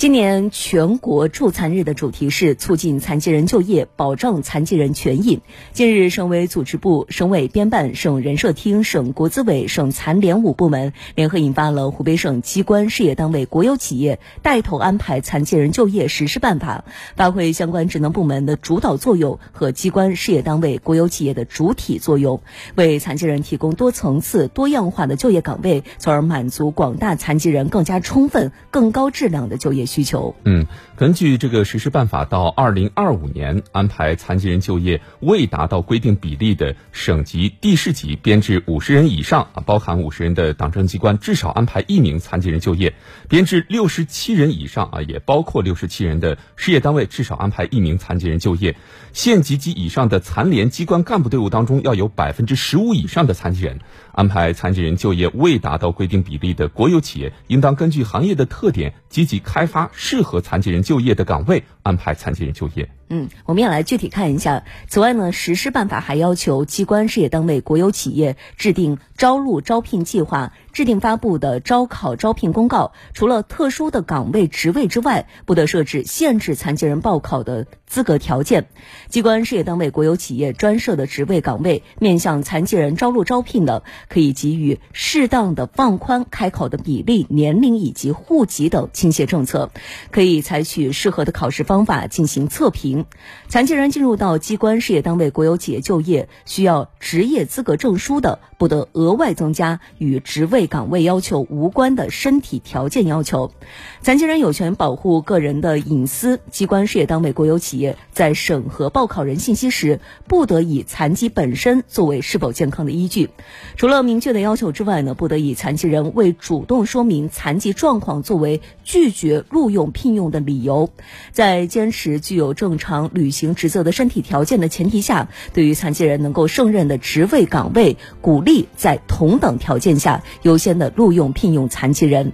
今年全国助残日的主题是促进残疾人就业，保障残疾人权益。近日，省委组织部、省委编办、省人社厅、省国资委、省残联五部门联合印发了《湖北省机关、事业单位、国有企业带头安排残疾人就业实施办法》，发挥相关职能部门的主导作用和机关、事业单位、国有企业的主体作用，为残疾人提供多层次、多样化的就业岗位，从而满足广大残疾人更加充分、更高质量的就业。需求。嗯，根据这个实施办法，到二零二五年，安排残疾人就业未达到规定比例的省级、地市级编制五十人以上啊，包含五十人的党政机关，至少安排一名残疾人就业；编制六十七人以上啊，也包括六十七人的事业单位，至少安排一名残疾人就业。县级及以上的残联机关干部队伍当中，要有百分之十五以上的残疾人。安排残疾人就业未达到规定比例的国有企业，应当根据行业的特点，积极开发适合残疾人就业的岗位，安排残疾人就业。嗯，我们也来具体看一下。此外呢，实施办法还要求机关、事业单位、国有企业制定招录招聘计划，制定发布的招考招聘公告。除了特殊的岗位职位之外，不得设置限制残疾人报考的资格条件。机关、事业单位、国有企业专设的职位岗位，面向残疾人招录招聘的，可以给予适当的放宽开考的比例、年龄以及户籍等倾斜政策，可以采取适合的考试方法进行测评。残疾人进入到机关、事业单位、国有企业就业，需要职业资格证书的，不得额外增加与职位岗位要求无关的身体条件要求。残疾人有权保护个人的隐私，机关、事业单位、国有企业在审核报考人信息时，不得以残疾本身作为是否健康的依据。除了明确的要求之外呢，不得以残疾人未主动说明残疾状况作为拒绝录用聘用的理由。在坚持具有正常常。履行职责的身体条件的前提下，对于残疾人能够胜任的职位岗位，鼓励在同等条件下优先的录用聘用残疾人。